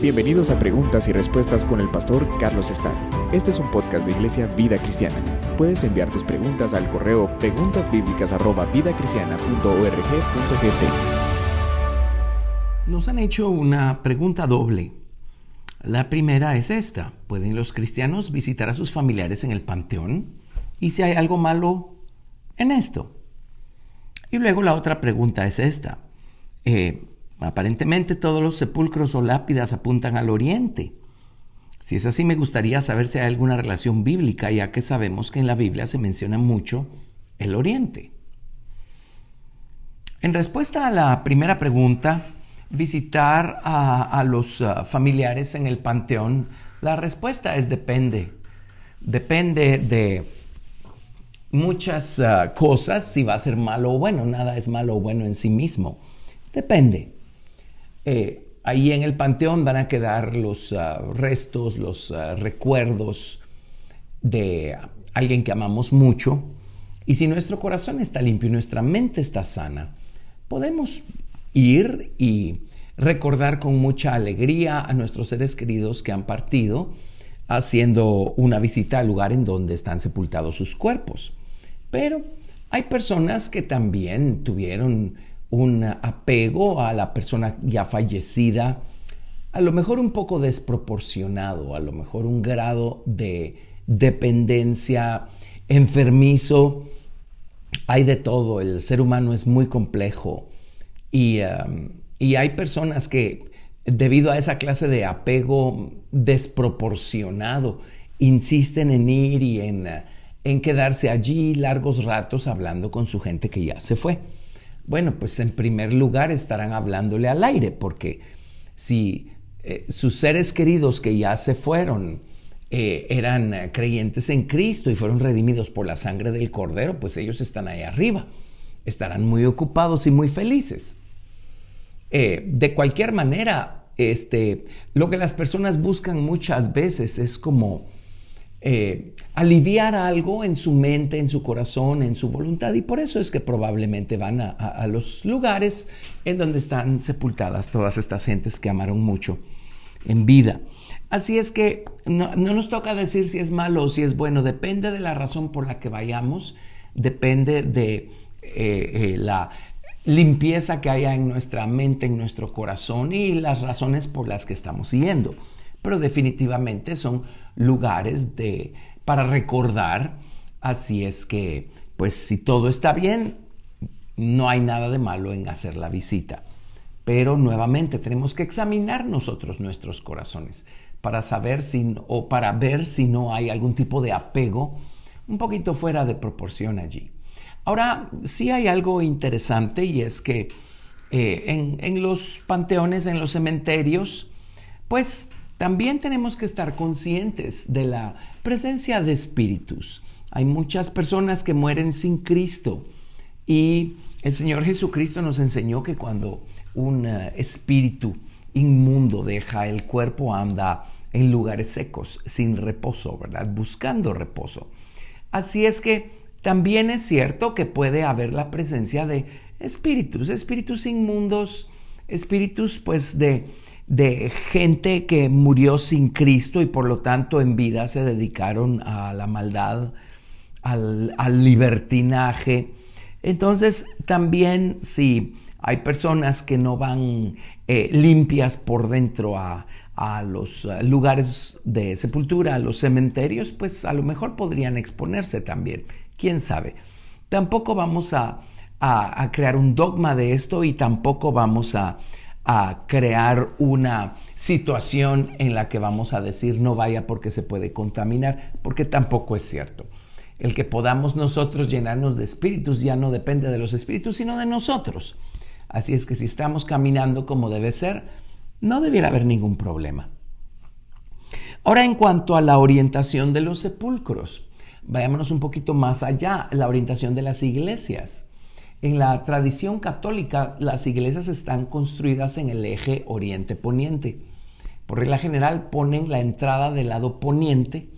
Bienvenidos a Preguntas y Respuestas con el pastor Carlos Estal. Este es un podcast de Iglesia Vida Cristiana. Puedes enviar tus preguntas al correo preguntasbiblicas@vidacristiana.org.gt. Nos han hecho una pregunta doble. La primera es esta: ¿Pueden los cristianos visitar a sus familiares en el panteón? ¿Y si hay algo malo en esto? Y luego la otra pregunta es esta. Eh, Aparentemente todos los sepulcros o lápidas apuntan al oriente. Si es así, me gustaría saber si hay alguna relación bíblica, ya que sabemos que en la Biblia se menciona mucho el oriente. En respuesta a la primera pregunta, visitar a, los uh, familiares en el panteón, la respuesta es depende. Depende de muchas uh, cosas, si va a ser malo o bueno. Nada es malo o bueno en sí mismo. Depende. Eh, ahí en el panteón van a quedar los ah, restos, los ah, recuerdos de alguien que amamos mucho. Y si nuestro corazón está limpio y nuestra mente está sana, podemos ir y recordar con mucha alegría a nuestros seres queridos que han partido, haciendo una visita al lugar en donde están sepultados sus cuerpos. Pero hay personas que también tuvieron un apego a la persona ya fallecida, a lo mejor un poco desproporcionado, a lo mejor un grado de dependencia enfermizo. Hay de todo, el ser humano es muy complejo y, um, hay personas que debido a esa clase de apego desproporcionado insisten en ir y en, en quedarse allí largos ratos hablando con su gente que ya se fue. Bueno, pues en primer lugar estarán hablándole al aire, porque si eh, sus seres queridos que ya se fueron eh, eran eh, creyentes en Cristo y fueron redimidos por la sangre del Cordero, pues ellos están ahí arriba, estarán muy ocupados y muy felices. de cualquier manera, este, lo que las personas buscan muchas veces es como eh, aliviar algo en su mente, en su corazón, en su voluntad. Y por eso es que probablemente van a, los lugares en donde están sepultadas todas estas gentes que amaron mucho en vida. Así es que no, nos toca decir si es malo o si es bueno, depende de la razón por la que vayamos, depende de eh, eh, la limpieza que haya en nuestra mente, en nuestro corazón y las razones por las que estamos siguiendo pero definitivamente son lugares de, para recordar. Así es que, pues si todo está bien, no hay nada de malo en hacer la visita. Pero nuevamente tenemos que examinar nosotros nuestros corazones para saber si o para ver si no hay algún tipo de apego un poquito fuera de proporción allí. Ahora, sí hay algo interesante y es que eh, en, en los panteones, en los cementerios, pues también tenemos que estar conscientes de la presencia de espíritus. Hay muchas personas que mueren sin Cristo y el Señor Jesucristo nos enseñó que cuando un eh, espíritu inmundo deja el cuerpo anda en lugares secos, sin reposo, ¿verdad? Buscando reposo. Así es que también es cierto que puede haber la presencia de espíritus, espíritus inmundos, espíritus pues de de gente que murió sin Cristo y por lo tanto en vida se dedicaron a la maldad, al, libertinaje. Entonces también si hay personas que no van eh, limpias por dentro a, los eh, lugares de sepultura, a los cementerios, pues a lo mejor podrían exponerse también. ¿Quién sabe? Tampoco vamos a crear un dogma de esto y tampoco vamos a a crear una situación en la que vamos a decir no vaya porque se puede contaminar, porque tampoco es cierto. El que podamos nosotros llenarnos de espíritus ya no depende de los espíritus, sino de nosotros. Así es que si estamos caminando como debe ser, no debiera haber ningún problema. Ahora, en cuanto a la orientación de los sepulcros, vayámonos un poquito más allá, la orientación de las iglesias. En la tradición católica, las iglesias están construidas en el eje oriente-poniente. Por regla general, ponen la entrada del lado poniente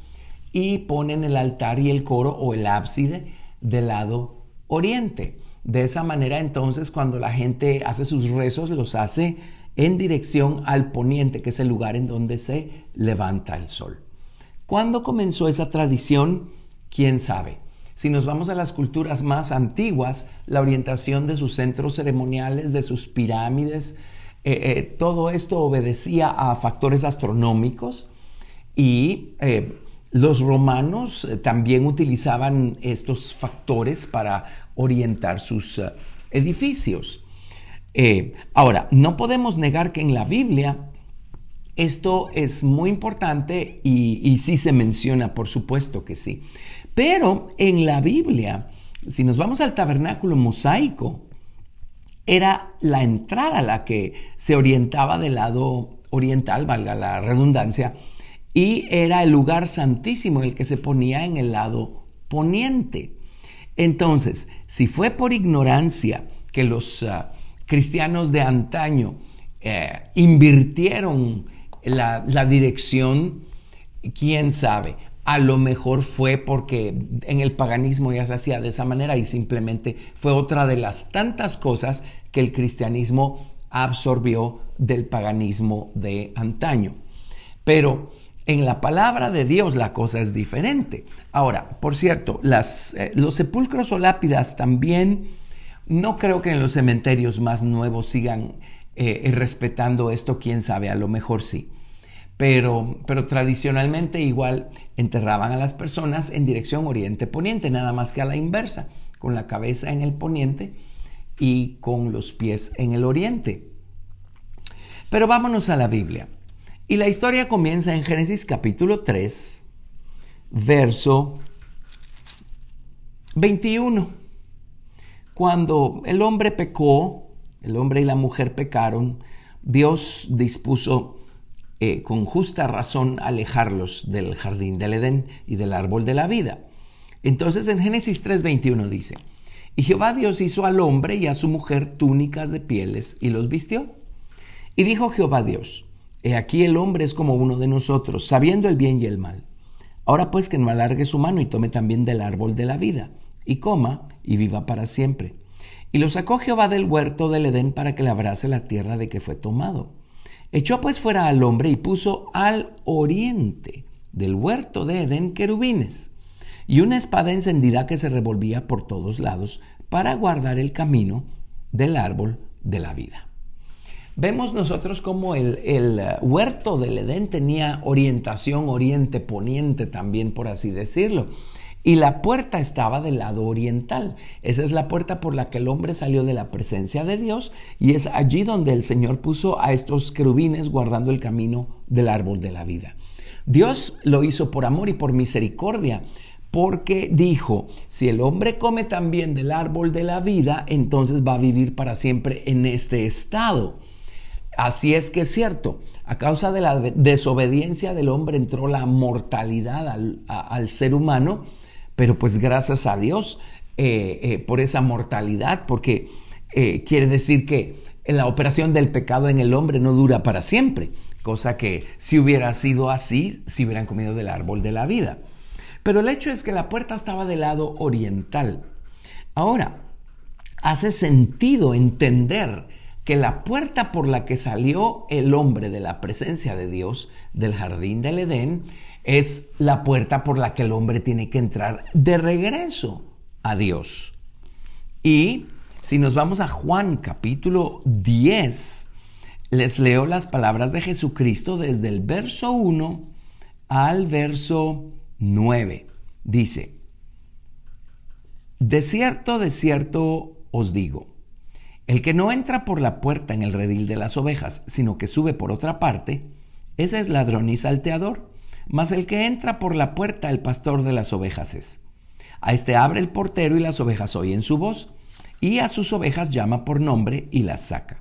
y ponen el altar y el coro o el ábside del lado oriente. De esa manera, entonces, cuando la gente hace sus rezos, los hace en dirección al poniente, que es el lugar en donde se levanta el sol. ¿Cuándo comenzó esa tradición? ¿Quién sabe? Si nos vamos a las culturas más antiguas, la orientación de sus centros ceremoniales, de sus pirámides, eh, eh, todo esto obedecía a factores astronómicos y eh, los romanos también utilizaban estos factores para orientar sus edificios. ahora, no podemos negar que en la Biblia esto es muy importante y, y sí se menciona, por supuesto que sí. Pero en la Biblia, si nos vamos al tabernáculo mosaico, era la entrada la que se orientaba del lado oriental, valga la redundancia, y era el lugar santísimo el que se ponía en el lado poniente. Entonces, si fue por ignorancia que los ah, cristianos de antaño eh, invirtieron la, la dirección, quién sabe a lo mejor fue porque en el paganismo ya se hacía de esa manera y simplemente fue otra de las tantas cosas que el cristianismo absorbió del paganismo de antaño. Pero en la palabra de Dios la cosa es diferente. Ahora, por cierto, las, eh, los sepulcros o lápidas también, no creo que en los cementerios más nuevos sigan eh, respetando esto, quién sabe, a lo mejor sí pero, tradicionalmente igual enterraban a las personas en dirección oriente-poniente, nada más que a la inversa, con la cabeza en el poniente y con los pies en el oriente. Pero vámonos a la Biblia. Y la historia comienza en Génesis capítulo 3, verso 21. Cuando el hombre pecó, el hombre y la mujer pecaron, Dios dispuso eh, con justa razón alejarlos del jardín del Edén y del árbol de la vida. Entonces en Génesis 3:21 dice, y Jehová Dios hizo al hombre y a su mujer túnicas de pieles y los vistió. Y dijo Jehová Dios, he aquí el hombre es como uno de nosotros, sabiendo el bien y el mal. Ahora pues que no alargue su mano y tome también del árbol de la vida, y coma y viva para siempre. Y lo sacó Jehová del huerto del Edén para que labrase la tierra de que fue tomado. Echó pues fuera al hombre y puso al oriente del huerto de Edén querubines y una espada encendida que se revolvía por todos lados para guardar el camino del árbol de la vida. Vemos nosotros como el, el uh, huerto del Edén tenía orientación oriente-poniente también, por así decirlo y la puerta estaba del lado oriental. Esa es la puerta por la que el hombre salió de la presencia de Dios y es allí donde el Señor puso a estos querubines guardando el camino del árbol de la vida. Dios lo hizo por amor y por misericordia, porque dijo, si el hombre come también del árbol de la vida, entonces va a vivir para siempre en este estado. Así es que es cierto, a causa de la desobediencia del hombre entró la mortalidad al, al ser humano, pero pues gracias a Dios eh, eh, por esa mortalidad, porque eh, quiere decir que la operación del pecado en el hombre no dura para siempre, cosa que si hubiera sido así, si hubieran comido del árbol de la vida. Pero el hecho es que la puerta estaba del lado oriental. Ahora, hace sentido entender que la puerta por la que salió el hombre de la presencia de Dios del jardín del Edén es la puerta por la que el hombre tiene que entrar de regreso a Dios. Y si nos vamos a Juan capítulo 10, les leo las palabras de Jesucristo desde el verso 1 al verso 9. Dice, de cierto, de cierto os digo, el que no entra por la puerta en el redil de las ovejas, sino que sube por otra parte, ese es ladrón y salteador. Mas el que entra por la puerta, el pastor de las ovejas es. A este abre el portero y las ovejas oyen su voz, y a sus ovejas llama por nombre y las saca.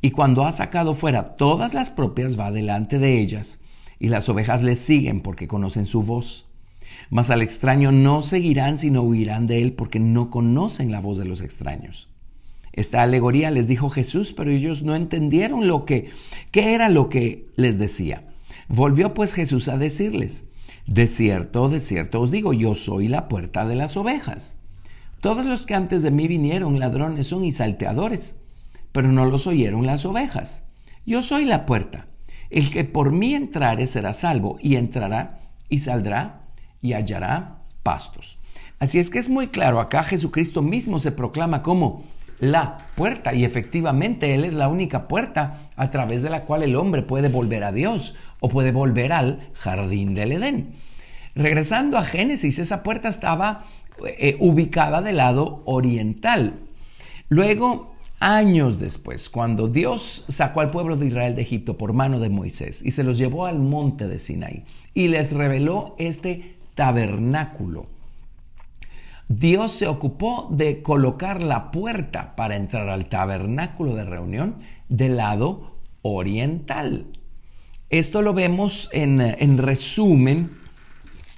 Y cuando ha sacado fuera todas las propias, va delante de ellas, y las ovejas le siguen porque conocen su voz. Mas al extraño no seguirán, sino huirán de él porque no conocen la voz de los extraños. Esta alegoría les dijo Jesús, pero ellos no entendieron lo que, qué era lo que les decía. Volvió pues Jesús a decirles, de cierto, de cierto os digo, yo soy la puerta de las ovejas. Todos los que antes de mí vinieron ladrones son y salteadores, pero no los oyeron las ovejas. Yo soy la puerta. El que por mí entrare será salvo y entrará y saldrá y hallará pastos. Así es que es muy claro, acá Jesucristo mismo se proclama como la puerta y efectivamente Él es la única puerta a través de la cual el hombre puede volver a Dios o puede volver al jardín del Edén. Regresando a Génesis, esa puerta estaba eh, ubicada del lado oriental. Luego, años después, cuando Dios sacó al pueblo de Israel de Egipto por mano de Moisés y se los llevó al monte de Sinaí y les reveló este tabernáculo Dios se ocupó de colocar la puerta para entrar al tabernáculo de reunión del lado oriental. Esto lo vemos en, resumen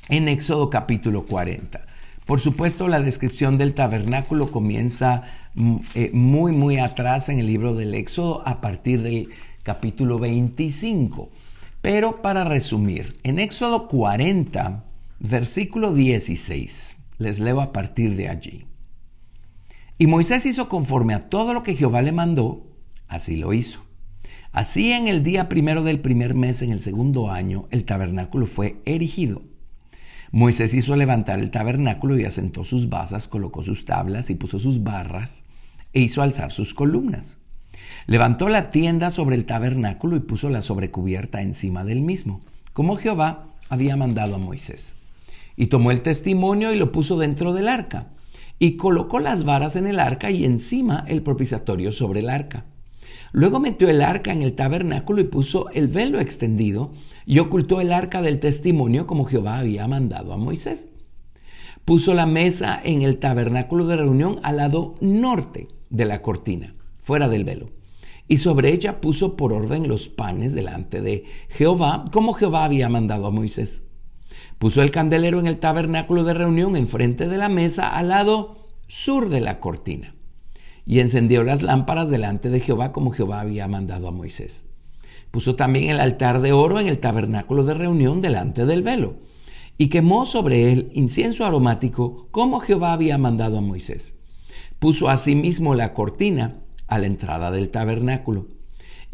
en Éxodo capítulo 40. Por supuesto, la descripción del tabernáculo comienza mm, eh, muy, muy atrás en el libro del Éxodo a partir del capítulo 25. Pero para resumir, en Éxodo 40, versículo 16. Les leo a partir de allí. Y Moisés hizo conforme a todo lo que Jehová le mandó, así lo hizo. Así en el día primero del primer mes, en el segundo año, el tabernáculo fue erigido. Moisés hizo levantar el tabernáculo y asentó sus basas, colocó sus tablas y puso sus barras e hizo alzar sus columnas. Levantó la tienda sobre el tabernáculo y puso la sobrecubierta encima del mismo, como Jehová había mandado a Moisés. Y tomó el testimonio y lo puso dentro del arca. Y colocó las varas en el arca y encima el propiciatorio sobre el arca. Luego metió el arca en el tabernáculo y puso el velo extendido y ocultó el arca del testimonio como Jehová había mandado a Moisés. Puso la mesa en el tabernáculo de reunión al lado norte de la cortina, fuera del velo. Y sobre ella puso por orden los panes delante de Jehová, como Jehová había mandado a Moisés. Puso el candelero en el tabernáculo de reunión enfrente de la mesa al lado sur de la cortina. Y encendió las lámparas delante de Jehová como Jehová había mandado a Moisés. Puso también el altar de oro en el tabernáculo de reunión delante del velo. Y quemó sobre él incienso aromático como Jehová había mandado a Moisés. Puso asimismo la cortina a la entrada del tabernáculo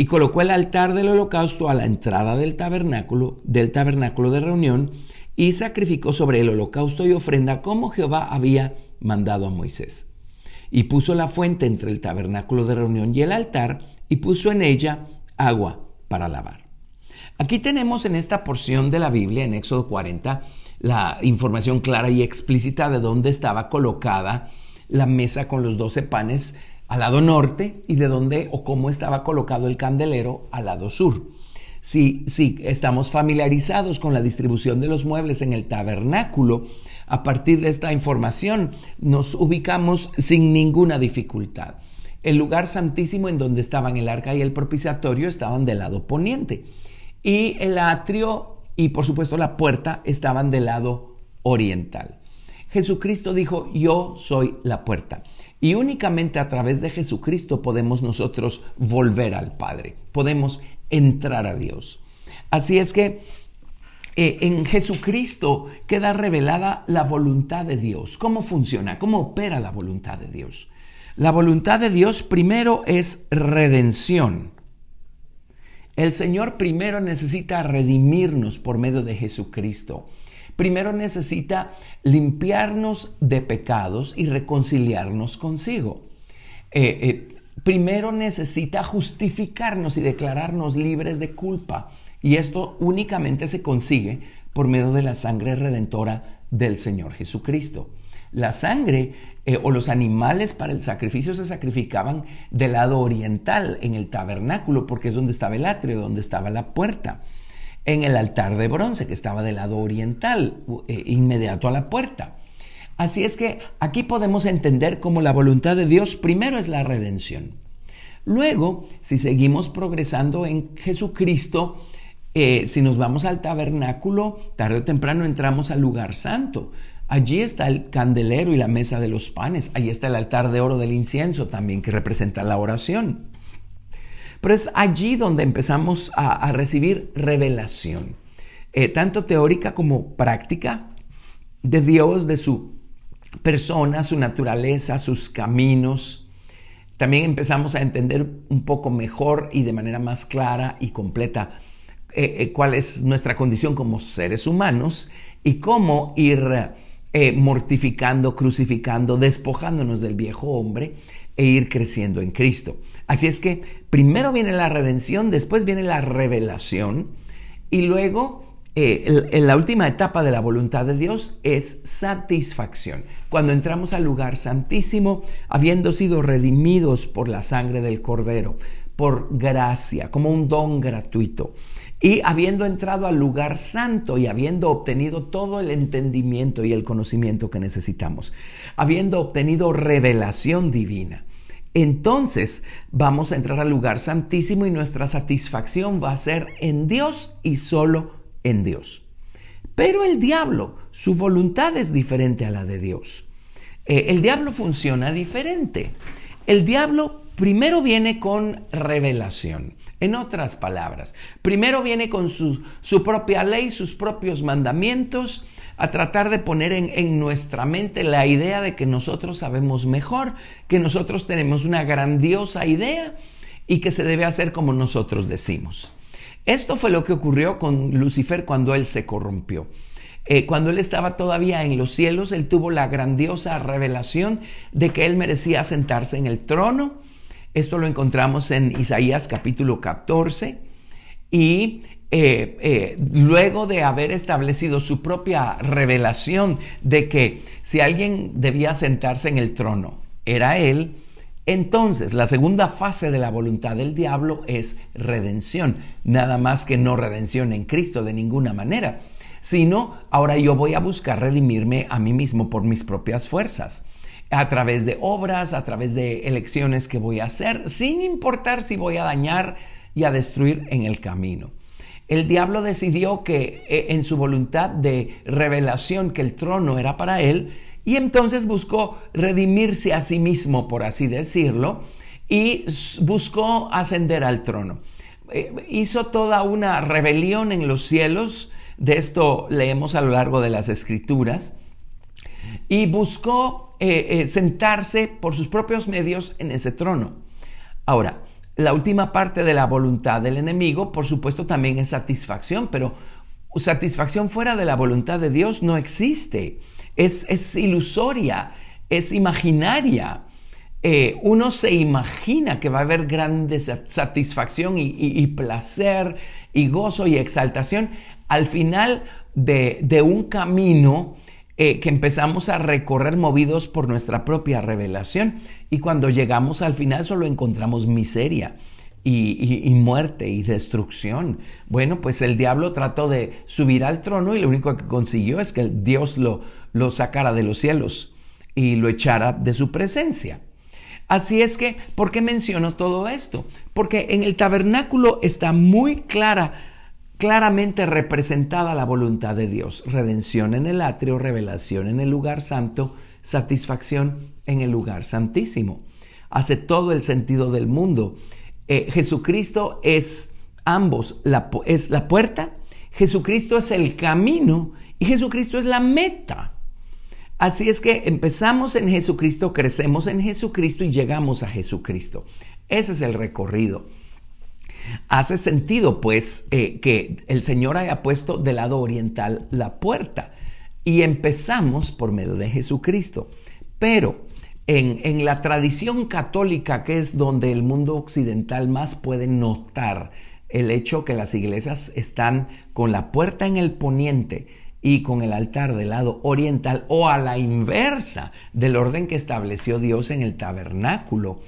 y colocó el altar del holocausto a la entrada del tabernáculo, del tabernáculo de reunión, y sacrificó sobre el holocausto y ofrenda como Jehová había mandado a Moisés. Y puso la fuente entre el tabernáculo de reunión y el altar, y puso en ella agua para lavar. Aquí tenemos en esta porción de la Biblia, en Éxodo 40, la información clara y explícita de dónde estaba colocada la mesa con los doce panes al lado norte y de dónde o cómo estaba colocado el candelero al lado sur. Si, si estamos familiarizados con la distribución de los muebles en el tabernáculo, a partir de esta información nos ubicamos sin ninguna dificultad. El lugar santísimo en donde estaban el arca y el propiciatorio estaban del lado poniente y el atrio y por supuesto la puerta estaban del lado oriental. Jesucristo dijo, yo soy la puerta. Y únicamente a través de Jesucristo podemos nosotros volver al Padre, podemos entrar a Dios. Así es que eh, en Jesucristo queda revelada la voluntad de Dios. ¿Cómo funciona? ¿Cómo opera la voluntad de Dios? La voluntad de Dios primero es redención. El Señor primero necesita redimirnos por medio de Jesucristo primero necesita limpiarnos de pecados y reconciliarnos consigo. Eh, eh, primero necesita justificarnos y declararnos libres de culpa. Y esto únicamente se consigue por medio de la sangre redentora del Señor Jesucristo. La sangre eh, o los animales para el sacrificio se sacrificaban del lado oriental en el tabernáculo porque es donde estaba el atrio, donde estaba la puerta en el altar de bronce que estaba del lado oriental, eh, inmediato a la puerta. Así es que aquí podemos entender cómo la voluntad de Dios primero es la redención. Luego, si seguimos progresando en Jesucristo, eh, si nos vamos al tabernáculo, tarde o temprano entramos al lugar santo. Allí está el candelero y la mesa de los panes. Allí está el altar de oro del incienso también que representa la oración. Pero es allí donde empezamos a, recibir revelación, eh, tanto teórica como práctica, de Dios, de su persona, su naturaleza, sus caminos. también empezamos a entender un poco mejor y de manera más clara y completa eh, eh, cuál es nuestra condición como seres humanos y cómo ir eh, mortificando, crucificando, despojándonos del viejo hombre e ir creciendo en Cristo. Así es que primero viene la redención, después viene la revelación y luego en la última etapa de la voluntad de Dios es satisfacción. Cuando entramos al lugar santísimo, habiendo sido redimidos por la sangre del Cordero, por gracia, como un don gratuito. Y habiendo entrado al lugar santo y habiendo obtenido todo el entendimiento y el conocimiento que necesitamos, habiendo obtenido revelación divina, entonces vamos a entrar al lugar santísimo y nuestra satisfacción va a ser en Dios y solo en Dios. Pero el diablo, su voluntad es diferente a la de Dios. Eh, el diablo funciona diferente. El diablo primero viene con revelación. En otras palabras, primero viene con su, propia ley, sus propios mandamientos, a tratar de poner en, en, nuestra mente la idea de que nosotros sabemos mejor, que nosotros tenemos una grandiosa idea y que se debe hacer como nosotros decimos. Esto fue lo que ocurrió con Lucifer cuando él se corrompió. Eh, cuando él estaba todavía en los cielos, él tuvo la grandiosa revelación de que él merecía sentarse en el trono. Esto lo encontramos en Isaías capítulo 14. Y eh, eh, luego de haber establecido su propia revelación de que si alguien debía sentarse en el trono, era él, entonces, la segunda fase de la voluntad del diablo es redención, nada más que no redención en Cristo de ninguna manera, sino ahora yo voy a buscar redimirme a mí mismo por mis propias fuerzas, a través de obras, a través de elecciones que voy a hacer, sin importar si voy a dañar y a destruir en el camino. El diablo decidió que eh, en su voluntad de revelación que el trono era para él, y entonces buscó redimirse a sí mismo, por así decirlo, y buscó ascender al trono. Eh, hizo toda una rebelión en los cielos, de esto leemos a lo largo de las escrituras, y buscó eh, eh, sentarse por sus propios medios en ese trono. Ahora, la última parte de la voluntad del enemigo, por supuesto, también es satisfacción, pero satisfacción fuera de la voluntad de Dios no existe es, ilusoria, es imaginaria. Eh, uno se imagina que va a haber grande satisfacción y, placer y gozo y exaltación al final de, un camino eh, que empezamos a recorrer movidos por nuestra propia revelación y cuando llegamos al final solo encontramos miseria. Y, muerte y destrucción. Bueno, pues el diablo trató de subir al trono y lo único que consiguió es que Dios lo, lo sacara de los cielos y lo echara de su presencia. Así es que, ¿por qué menciono todo esto? Porque en el tabernáculo está muy clara, claramente representada la voluntad de Dios. Redención en el atrio, revelación en el lugar santo, satisfacción en el lugar santísimo. Hace todo el sentido del mundo. Eh, Jesucristo es ambos, la, es la puerta, Jesucristo es el camino y Jesucristo es la meta. Así es que empezamos en Jesucristo, crecemos en Jesucristo y llegamos a Jesucristo. Ese es el recorrido. Hace sentido, pues, eh, que el Señor haya puesto del lado oriental la puerta y empezamos por medio de Jesucristo. Pero en, la tradición católica, que es donde el mundo occidental más puede notar el hecho que las iglesias están con la puerta en el poniente y con el altar del lado oriental o a la inversa del orden que estableció Dios en el tabernáculo.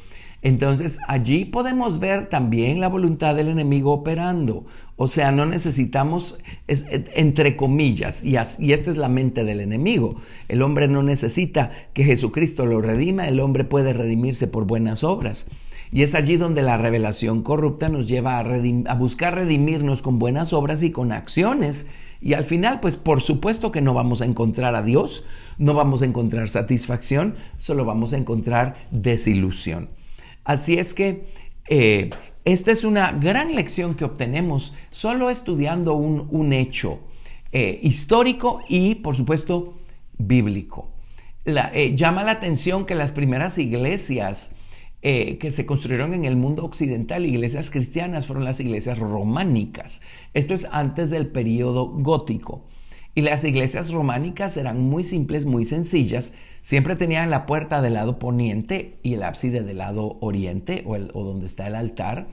Entonces allí podemos ver también la voluntad del enemigo operando. O sea, no necesitamos, entre comillas, y, esta es la mente del enemigo. El hombre no necesita que Jesucristo lo redima, el hombre puede redimirse por buenas obras. Y es allí donde la revelación corrupta nos lleva a, a buscar redimirnos con buenas obras y con acciones y al final, pues por supuesto que no vamos a encontrar a Dios, no vamos a encontrar satisfacción, solo vamos a encontrar desilusión. Así es que eh, esta es una gran lección que obtenemos solo estudiando un, hecho eh, histórico y, por supuesto, bíblico. Eh, llama la atención que las primeras iglesias eh, que se construyeron en el mundo occidental, iglesias cristianas, fueron las iglesias románicas. Esto es antes del periodo gótico. Y las iglesias románicas eran muy simples, muy sencillas. Siempre tenían la puerta del lado poniente y el ábside del lado oriente o, o donde está el altar.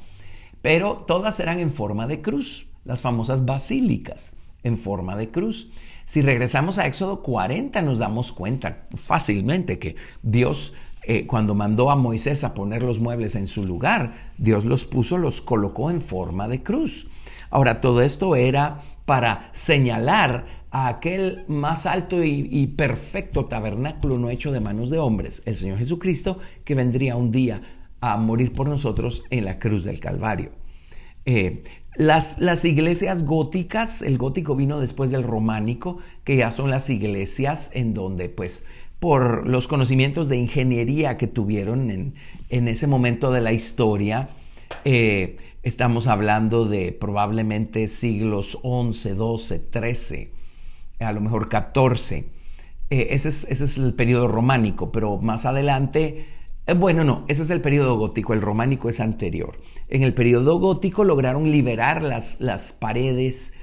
Pero todas eran en forma de cruz, las famosas basílicas en forma de cruz. Si regresamos a Éxodo 40 nos damos cuenta fácilmente que Dios eh, cuando mandó a Moisés a poner los muebles en su lugar, Dios los puso, los colocó en forma de cruz. Ahora, todo esto era para señalar a aquel más alto y, perfecto tabernáculo no hecho de manos de hombres, el Señor Jesucristo, que vendría un día a morir por nosotros en la cruz del Calvario. Eh, las, las, iglesias góticas, el gótico vino después del románico, que ya son las iglesias en donde pues por los conocimientos de ingeniería que tuvieron en, ese momento de la historia. Eh, estamos hablando de probablemente siglos 11, 12, 13, a lo mejor 14. Eh, ese, es, el periodo románico, pero más adelante, eh, bueno, no, ese es el periodo gótico, el románico es anterior. En el periodo gótico lograron liberar las, paredes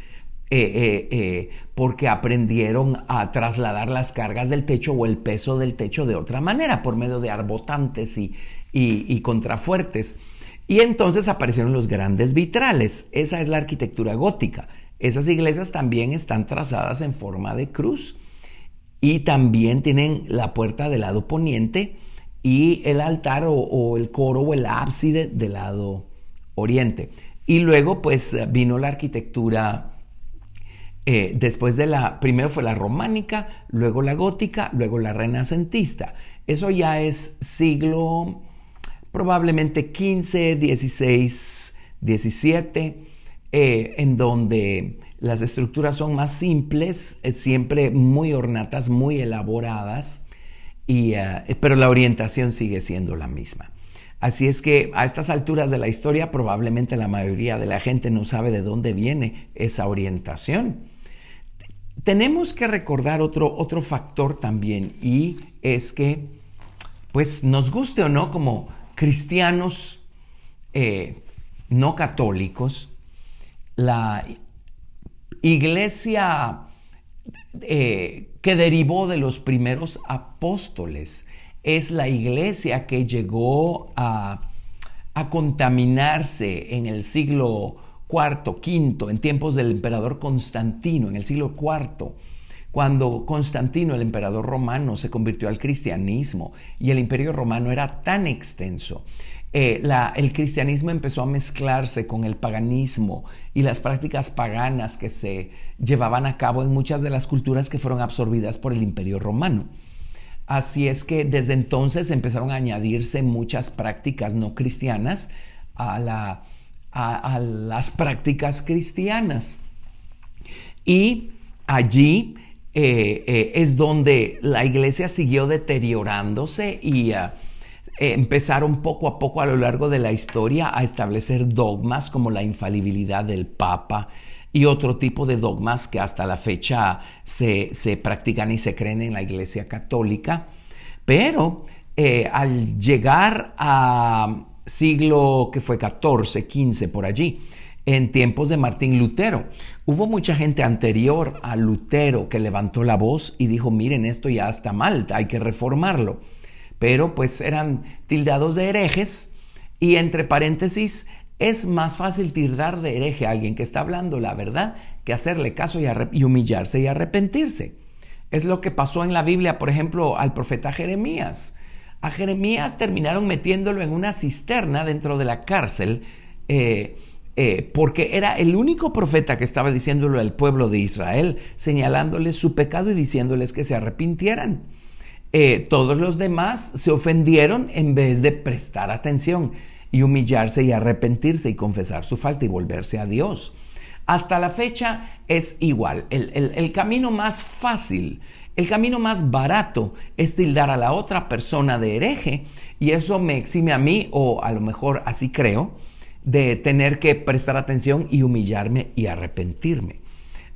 eh, porque aprendieron a trasladar las cargas del techo o el peso del techo de otra manera, por medio de arbotantes y, contrafuertes. Y entonces aparecieron los grandes vitrales. Esa es la arquitectura gótica. Esas iglesias también están trazadas en forma de cruz y también tienen la puerta del lado poniente y el altar o el coro o el ábside del lado oriente. Y luego pues vino la arquitectura eh, después de la, primero fue la románica, luego la gótica, luego la renacentista. Eso ya es siglo probablemente 15, 16, 17, en donde las estructuras son más simples, eh, siempre muy ornatas, muy elaboradas, y, eh, pero la orientación sigue siendo la misma. Así es que a estas alturas de la historia probablemente la mayoría de la gente no sabe de dónde viene esa orientación tenemos que recordar otro, otro factor también y es que, pues nos guste o no, como cristianos eh, no católicos, la iglesia eh, que derivó de los primeros apóstoles es la iglesia que llegó a, a contaminarse en el siglo cuarto, quinto, en tiempos del emperador Constantino, en el siglo IV, cuando Constantino, el emperador romano, se convirtió al cristianismo y el imperio romano era tan extenso. Eh, el cristianismo empezó a mezclarse con el paganismo y las prácticas paganas que se llevaban a cabo en muchas de las culturas que fueron absorbidas por el imperio romano. Así es que desde entonces empezaron a añadirse muchas prácticas no cristianas a la, a, las prácticas cristianas. Y allí eh, eh, es donde la iglesia siguió deteriorándose y ah, eh, empezaron poco a poco a lo largo de la historia a establecer dogmas como la infalibilidad del Papa y otro tipo de dogmas que hasta la fecha se, se practican y se creen en la iglesia católica. Pero al llegar a siglo que fue 14, 15 por allí, en tiempos de Martín Lutero. Hubo mucha gente anterior a Lutero que levantó la voz y dijo, miren, esto ya está mal, hay que reformarlo. Pero pues eran tildados de herejes y entre paréntesis, es más fácil tildar de hereje a alguien que está hablando la verdad que hacerle caso y, humillarse y arrepentirse. Es lo que pasó en la Biblia, por ejemplo, al profeta Jeremías. A Jeremías terminaron metiéndolo en una cisterna dentro de la cárcel eh, eh, porque era el único profeta que estaba diciéndolo al pueblo de Israel, señalándoles su pecado y diciéndoles que se arrepintieran. Eh, todos los demás se ofendieron en vez de prestar atención y humillarse y arrepentirse y confesar su falta y volverse a Dios. Hasta la fecha es igual. el camino más fácil el camino más barato es tildar a la otra persona de hereje y eso me exime a mí, o a lo mejor así creo, de tener que prestar atención y humillarme y arrepentirme.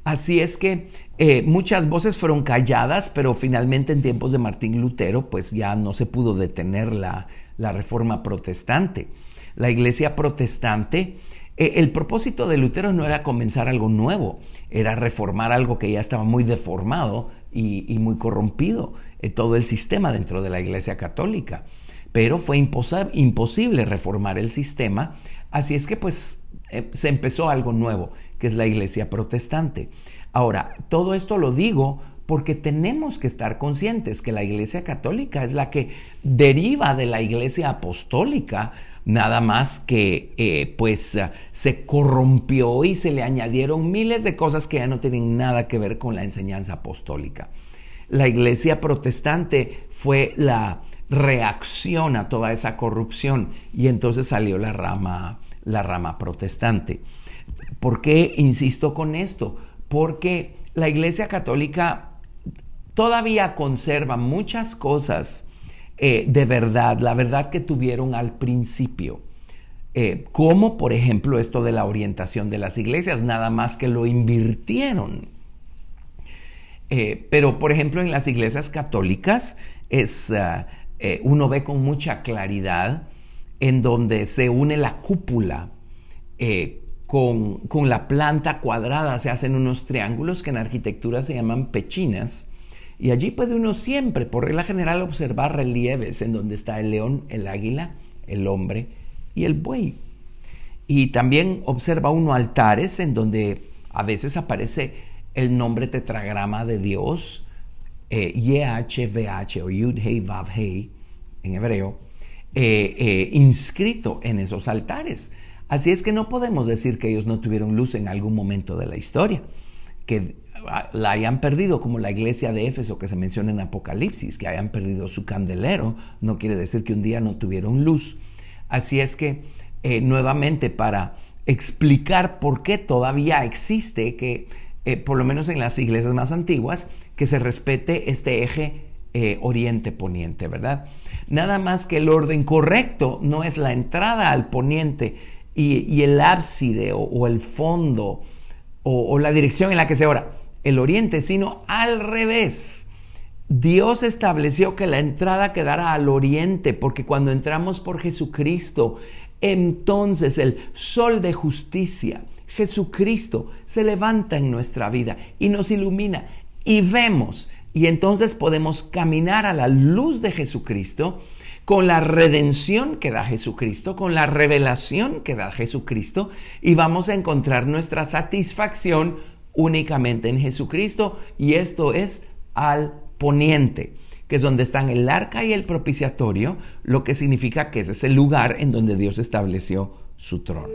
Así es que eh, muchas voces fueron calladas, pero finalmente en tiempos de Martín Lutero, pues ya no se pudo detener la, reforma protestante. La iglesia protestante, eh, el propósito de Lutero no era comenzar algo nuevo, era reformar algo que ya estaba muy deformado y, muy corrompido, eh, todo el sistema dentro de la iglesia católica. Pero fue imposible reformar el sistema, así es que pues se empezó algo nuevo que es la iglesia protestante. Ahora, todo esto lo digo porque tenemos que estar conscientes que la iglesia católica es la que deriva de la iglesia apostólica, nada más que eh, pues se corrompió y se le añadieron miles de cosas que ya no tienen nada que ver con la enseñanza apostólica. La iglesia protestante fue la reacción a toda esa corrupción y entonces salió la rama, la rama protestante. ¿Por qué insisto con esto? Porque la Iglesia Católica todavía conserva muchas cosas eh, de verdad, la verdad que tuvieron al principio. Eh, como por ejemplo esto de la orientación de las iglesias, nada más que lo invirtieron. Eh, pero por ejemplo en las iglesias católicas es, uno ve con mucha claridad en donde se une la cúpula con, la planta cuadrada se hacen unos triángulos que en arquitectura se llaman pechinas. Y allí puede uno siempre, por regla general, observar relieves en donde está el león, el águila, el hombre y el buey. Y también observa uno altares en donde a veces aparece el nombre tetragrama de Dios, eh, YHVH o Yud Hei Vav Hei en hebreo, eh, eh, inscrito en esos altares. Así es que no podemos decir que ellos no tuvieron luz en algún momento de la historia, que la hayan perdido como la iglesia de Éfeso que se menciona en Apocalipsis, que hayan perdido su candelero, no quiere decir que un día no tuvieron luz. Así es que eh, nuevamente para explicar por qué todavía existe que, eh, por lo menos en las iglesias más antiguas, que se respete este eje eh, oriente-poniente, ¿verdad? Nada más que el orden correcto no es la entrada al poniente, y, el ábside o, el fondo o, la dirección en la que se ora el oriente, sino al revés. Dios estableció que la entrada quedara al oriente, porque cuando entramos por Jesucristo, entonces el sol de justicia, Jesucristo, se levanta en nuestra vida y nos ilumina y vemos, y entonces podemos caminar a la luz de Jesucristo con la redención que da Jesucristo, con la revelación que da Jesucristo, y vamos a encontrar nuestra satisfacción únicamente en Jesucristo, y esto es al poniente, que es donde están el arca y el propiciatorio, lo que significa que ese es el lugar en donde Dios estableció su trono.